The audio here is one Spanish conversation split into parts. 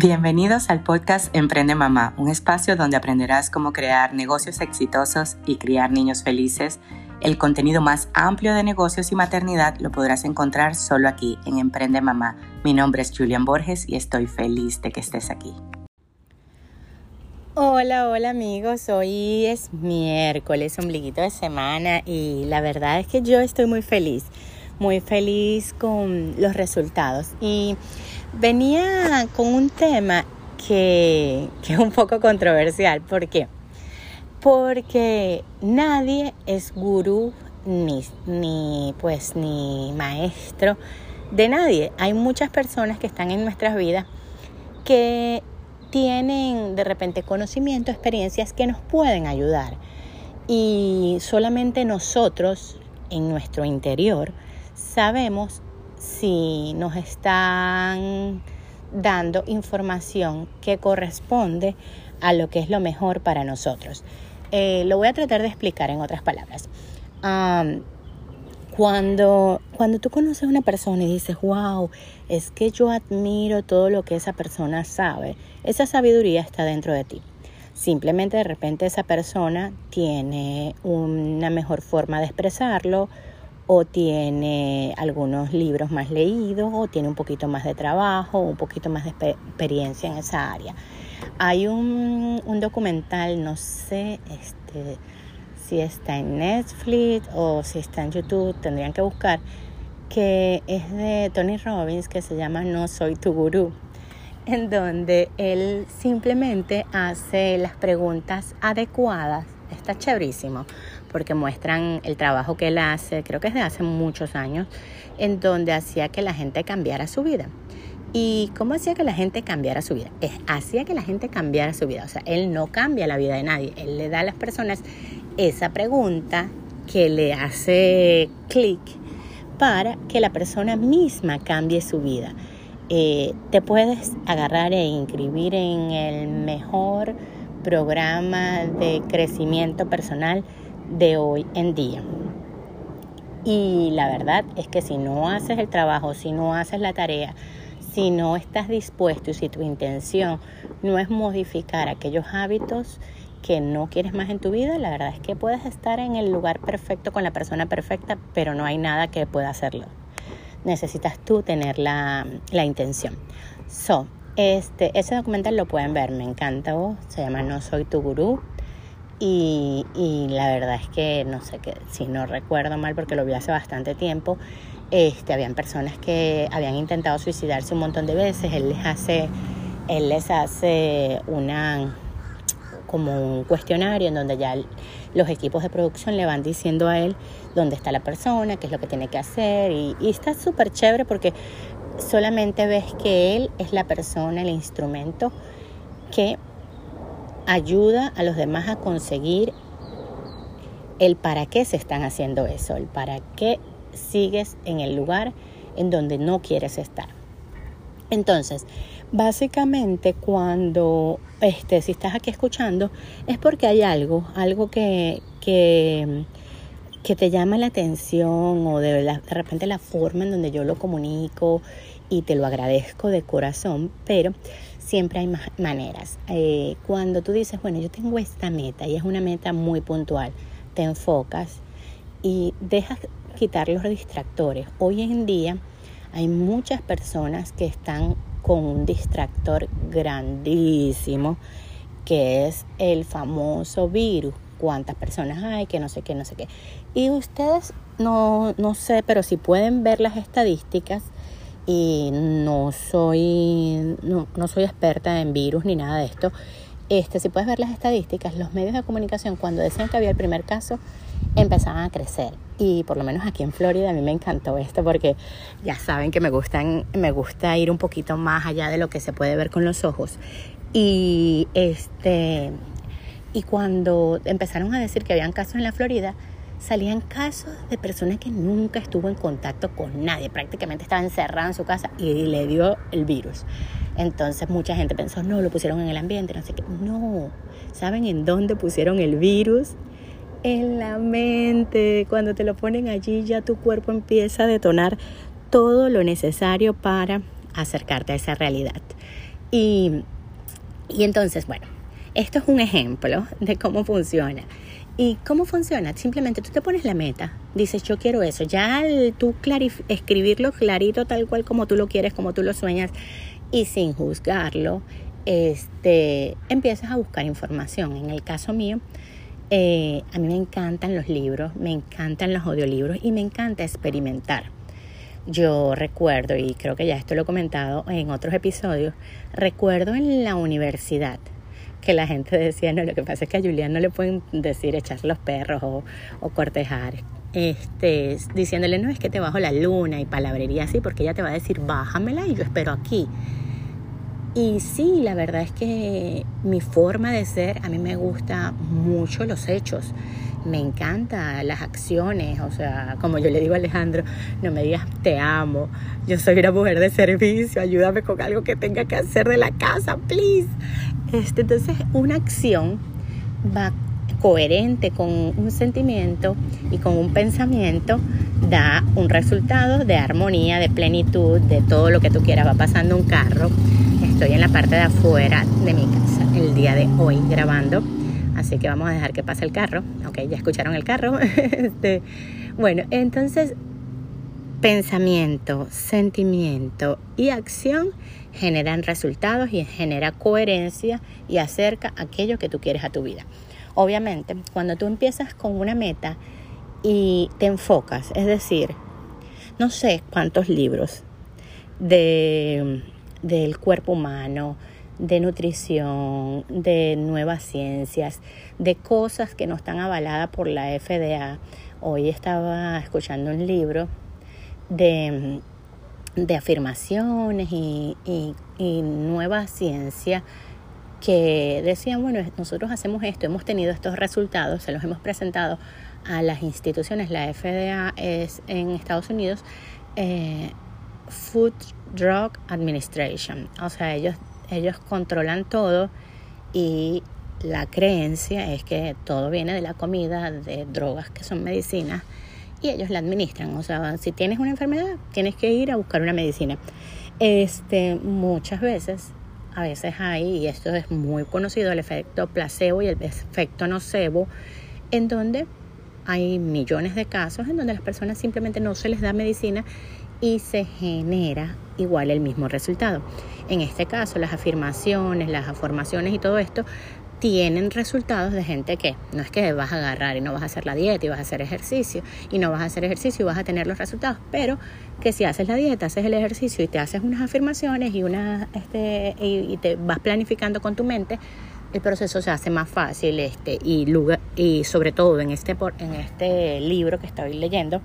Bienvenidos al podcast Emprende Mamá, un espacio donde aprenderás cómo crear negocios exitosos y criar niños felices. El contenido más amplio de negocios y maternidad lo podrás encontrar solo aquí en Emprende Mamá. Mi nombre es Julian Borges y estoy feliz de que estés aquí. Hola, hola amigos, hoy es miércoles, ombliguito de semana y la verdad es que yo estoy muy feliz, muy feliz con los resultados y venía con un tema que, es un poco controversial. ¿Por qué? Porque nadie es gurú ni, ni, pues, ni maestro de nadie. Hay muchas personas que están en nuestras vidas que tienen de repente conocimiento, experiencias que nos pueden ayudar. Y solamente nosotros en nuestro interior sabemos si nos están dando información que corresponde a lo que es lo mejor para nosotros. Eh, lo voy a tratar de explicar en otras palabras. cuando, cuando tú conoces a una persona y dices, wow, es que yo admiro todo lo que esa persona sabe, esa sabiduría está dentro de ti. Simplemente de repente esa persona tiene una mejor forma de expresarlo, o tiene algunos libros más leídos o tiene un poquito más de trabajo un poquito más de experiencia en esa área. Hay un, documental, no sé este, si está en Netflix o si está en YouTube, tendrían que buscar, que es de Tony Robbins que se llama No Soy Tu Gurú, en donde él simplemente hace las preguntas adecuadas. Está chéverísimo porque muestran el trabajo que él hace, creo que es de hace muchos años, en donde hacía que la gente cambiara su vida. ¿Y cómo hacía que la gente cambiara su vida? hacía que la gente cambiara su vida. O sea, él no cambia la vida de nadie. Él le da a las personas esa pregunta que le hace clic para que la persona misma cambie su vida. Eh, te puedes agarrar e inscribir en el mejor programa de crecimiento personal de hoy en día. Y la verdad es que si no haces el trabajo, si no haces la tarea, si no estás dispuesto y si tu intención no es modificar aquellos hábitos que no quieres más en tu vida, la verdad es que puedes estar en el lugar perfecto con la persona perfecta, pero no hay nada que pueda hacerlo. Necesitas tú tener la, la intención. So, este, ese documental lo pueden ver, me encanta, se llama No Soy Tu Gurú. Y, la verdad es que no sé qué, si no recuerdo mal porque lo vi hace bastante tiempo, este, habían personas que habían intentado suicidarse un montón de veces. Él les hace, él les hace una como un cuestionario en donde ya los equipos de producción le van diciendo a él dónde está la persona, qué es lo que tiene que hacer y, y está súper chévere porque solamente ves que él es la persona, el instrumento que ayuda a los demás a conseguir el para qué se están haciendo eso, el para qué sigues en el lugar en donde no quieres estar. Entonces, básicamente cuando este, si estás aquí escuchando, es porque hay algo, algo que, que, que te llama la atención o de, de repente la forma en donde yo lo comunico y te lo agradezco de corazón, pero siempre hay maneras. Eh, cuando tú dices, bueno, yo tengo esta meta y es una meta muy puntual, te enfocas y dejas quitar los distractores. Hoy en día hay muchas personas que están con un distractor grandísimo que es el famoso virus. Cuántas personas hay, que no sé qué, no sé qué. Y ustedes no, no sé, pero si pueden ver las estadísticas, y no soy, no, soy experta en virus ni nada de esto. Este, si puedes ver las estadísticas, los medios de comunicación cuando decían que había el primer caso empezaban a crecer y por lo menos aquí en Florida a mí me encantó esto porque ya saben que me gustan me gusta ir un poquito más allá de lo que se puede ver con los ojos y este y cuando empezaron a decir que habían casos en la Florida salían casos de personas que nunca estuvo en contacto con nadie, prácticamente estaba encerrada en su casa y le dio el virus. Entonces mucha gente pensó, no, lo pusieron en el ambiente, no sé qué. No, ¿saben en dónde pusieron el virus? En la mente. Cuando te lo ponen allí ya tu cuerpo empieza a detonar todo lo necesario para acercarte a esa realidad. Y, y entonces, bueno, esto es un ejemplo de cómo funciona. ¿Y cómo funciona? Simplemente tú te pones la meta, dices yo quiero eso, ya al tú escribirlo clarito tal cual como tú lo quieres, como tú lo sueñas y sin juzgarlo, este, empiezas a buscar información. En el caso mío, eh, a mí me encantan los libros, me encantan los audiolibros y me encanta experimentar. Yo recuerdo, y creo que ya esto lo he comentado en otros episodios, recuerdo en la universidad que la gente decía, no, lo que pasa es que a Julián no le pueden decir echar los perros o, o cortejar, este, diciéndole, no, es que te bajo la luna y palabrería así, porque ella te va a decir, bájamela y yo espero aquí. Y sí, la verdad es que mi forma de ser, a mí me gusta mucho los hechos me encanta las acciones, o sea, como yo le digo a Alejandro, no me digas te amo, yo soy una mujer de servicio, ayúdame con algo que tenga que hacer de la casa, please. Este, entonces, una acción va coherente con un sentimiento y con un pensamiento da un resultado de armonía, de plenitud, de todo lo que tú quieras. Va pasando un carro. Estoy en la parte de afuera de mi casa el día de hoy grabando Así que vamos a dejar que pase el carro. Ok, ya escucharon el carro. este, bueno, entonces pensamiento, sentimiento y acción generan resultados y genera coherencia y acerca aquello que tú quieres a tu vida. Obviamente, cuando tú empiezas con una meta y te enfocas, es decir, no sé cuántos libros de, del cuerpo humano, de nutrición, de nuevas ciencias, de cosas que no están avaladas por la FDA. Hoy estaba escuchando un libro de, de afirmaciones y, y, y nueva ciencia que decían, bueno, nosotros hacemos esto, hemos tenido estos resultados, se los hemos presentado a las instituciones, la FDA es en Estados Unidos, eh, Food Drug Administration, o sea, ellos ellos controlan todo y la creencia es que todo viene de la comida, de drogas que son medicinas y ellos la administran. O sea, si tienes una enfermedad, tienes que ir a buscar una medicina. Este, muchas veces, a veces hay, y esto es muy conocido, el efecto placebo y el efecto nocebo, en donde hay millones de casos en donde las personas simplemente no se les da medicina y se genera igual el mismo resultado. En este caso, las afirmaciones, las afirmaciones y todo esto tienen resultados de gente que no es que vas a agarrar y no vas a hacer la dieta y vas a hacer ejercicio y no vas a hacer ejercicio y vas a tener los resultados, pero que si haces la dieta, haces el ejercicio y te haces unas afirmaciones y una este y, te vas planificando con tu mente, el proceso se hace más fácil este y y sobre todo en este en este libro que estoy leyendo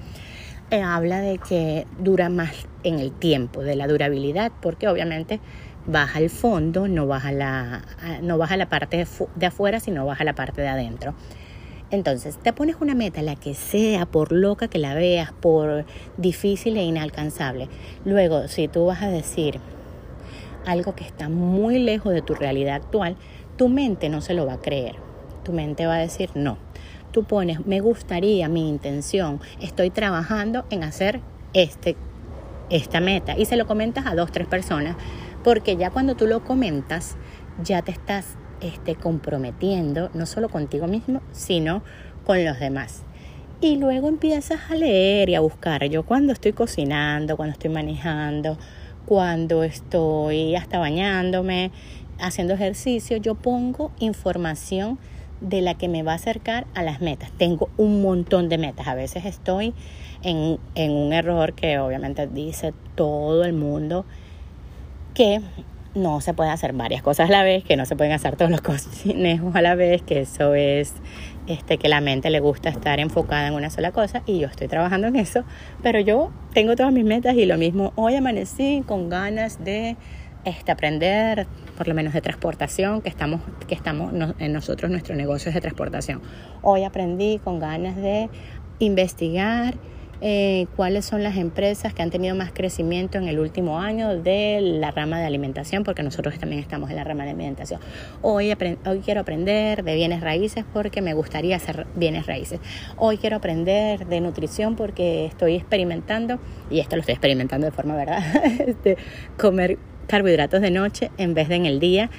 eh, habla de que dura más en el tiempo, de la durabilidad, porque obviamente baja al fondo, no baja la, no la parte de, de afuera, sino baja la parte de adentro. Entonces, te pones una meta, la que sea, por loca que la veas, por difícil e inalcanzable. Luego, si tú vas a decir algo que está muy lejos de tu realidad actual, tu mente no se lo va a creer. Tu mente va a decir no tú pones, me gustaría, mi intención, estoy trabajando en hacer este, esta meta y se lo comentas a dos, tres personas, porque ya cuando tú lo comentas, ya te estás este, comprometiendo, no solo contigo mismo, sino con los demás. Y luego empiezas a leer y a buscar. Yo cuando estoy cocinando, cuando estoy manejando, cuando estoy hasta bañándome, haciendo ejercicio, yo pongo información de la que me va a acercar a las metas. Tengo un montón de metas. A veces estoy en, en un error que obviamente dice todo el mundo que no se puede hacer varias cosas a la vez, que no se pueden hacer todos los cocinejos a la vez, que eso es este que la mente le gusta estar enfocada en una sola cosa y yo estoy trabajando en eso, pero yo tengo todas mis metas y lo mismo, hoy amanecí con ganas de este, aprender por lo menos de transportación, que estamos, que estamos en nosotros, nuestro negocio es de transportación. Hoy aprendí con ganas de investigar eh, cuáles son las empresas que han tenido más crecimiento en el último año de la rama de alimentación, porque nosotros también estamos en la rama de alimentación. Hoy, hoy quiero aprender de bienes raíces porque me gustaría hacer bienes raíces. Hoy quiero aprender de nutrición porque estoy experimentando, y esto lo estoy experimentando de forma verdad, este, comer carbohidratos de noche en vez de en el día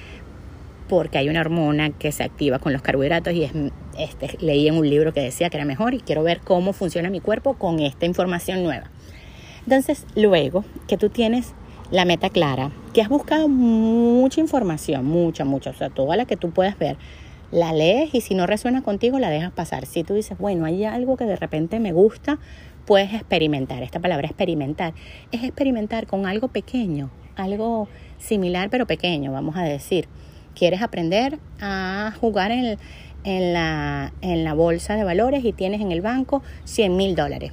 porque hay una hormona que se activa con los carbohidratos y es, este, leí en un libro que decía que era mejor y quiero ver cómo funciona mi cuerpo con esta información nueva. Entonces, luego que tú tienes la meta clara, que has buscado mucha información, mucha, mucha, o sea, toda la que tú puedas ver, la lees y si no resuena contigo la dejas pasar. Si tú dices, bueno, hay algo que de repente me gusta, puedes experimentar. Esta palabra experimentar es experimentar con algo pequeño, algo similar pero pequeño, vamos a decir quieres aprender a jugar en, la, en la bolsa de valores y tienes en el banco 100 mil dólares.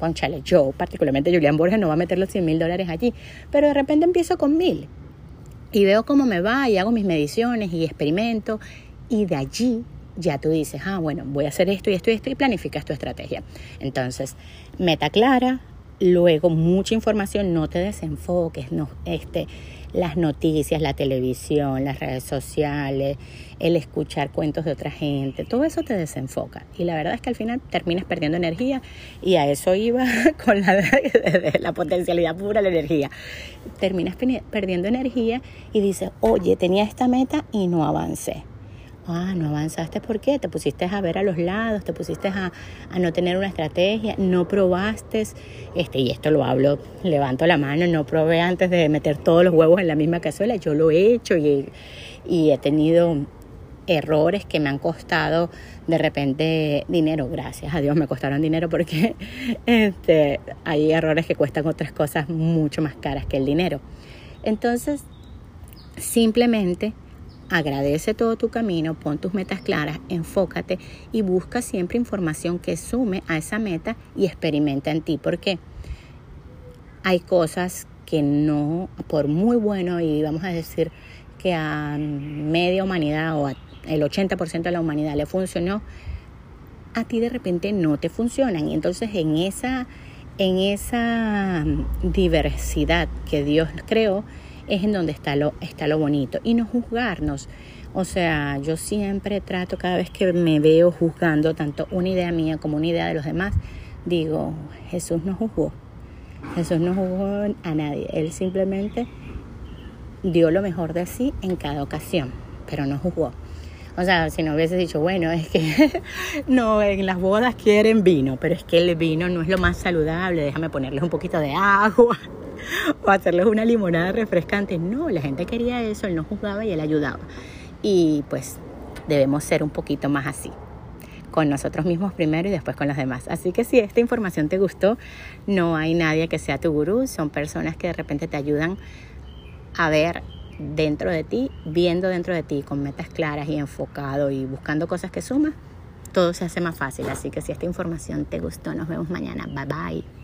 Conchale, yo, particularmente Julián Borges, no va a meter los 100 mil dólares allí, pero de repente empiezo con mil y veo cómo me va y hago mis mediciones y experimento y de allí ya tú dices, ah, bueno, voy a hacer esto y esto y esto y planificas tu estrategia. Entonces, meta clara, luego mucha información, no te desenfoques, no, este, las noticias, la televisión, las redes sociales, el escuchar cuentos de otra gente, todo eso te desenfoca. Y la verdad es que al final terminas perdiendo energía y a eso iba con la, la potencialidad pura, la energía. Terminas perdiendo energía y dices, oye, tenía esta meta y no avancé ah, no avanzaste, ¿por qué? Te pusiste a ver a los lados, te pusiste a, no tener una estrategia, no probaste, este, y esto lo hablo, levanto la mano, no probé antes de meter todos los huevos en la misma cazuela, yo lo he hecho y, y he tenido errores que me han costado de repente dinero, gracias a Dios me costaron dinero porque este, hay errores que cuestan otras cosas mucho más caras que el dinero. Entonces, simplemente Agradece todo tu camino, pon tus metas claras, enfócate y busca siempre información que sume a esa meta y experimenta en ti. Porque hay cosas que no, por muy bueno y vamos a decir que a media humanidad o el 80% de la humanidad le funcionó, a ti de repente no te funcionan. Y entonces en esa, en esa diversidad que Dios creó, es en donde está lo, está lo bonito. Y no juzgarnos. O sea, yo siempre trato, cada vez que me veo juzgando tanto una idea mía como una idea de los demás, digo, Jesús no juzgó. Jesús no juzgó a nadie. Él simplemente dio lo mejor de sí en cada ocasión, pero no juzgó. O sea, si no hubiese dicho, bueno, es que no, en las bodas quieren vino, pero es que el vino no es lo más saludable, déjame ponerles un poquito de agua o hacerles una limonada refrescante. No, la gente quería eso, él no juzgaba y él ayudaba. Y pues debemos ser un poquito más así con nosotros mismos primero y después con los demás. Así que si esta información te gustó, no hay nadie que sea tu gurú, son personas que de repente te ayudan a ver dentro de ti, viendo dentro de ti con metas claras y enfocado y buscando cosas que suman, todo se hace más fácil. Así que si esta información te gustó, nos vemos mañana. Bye bye.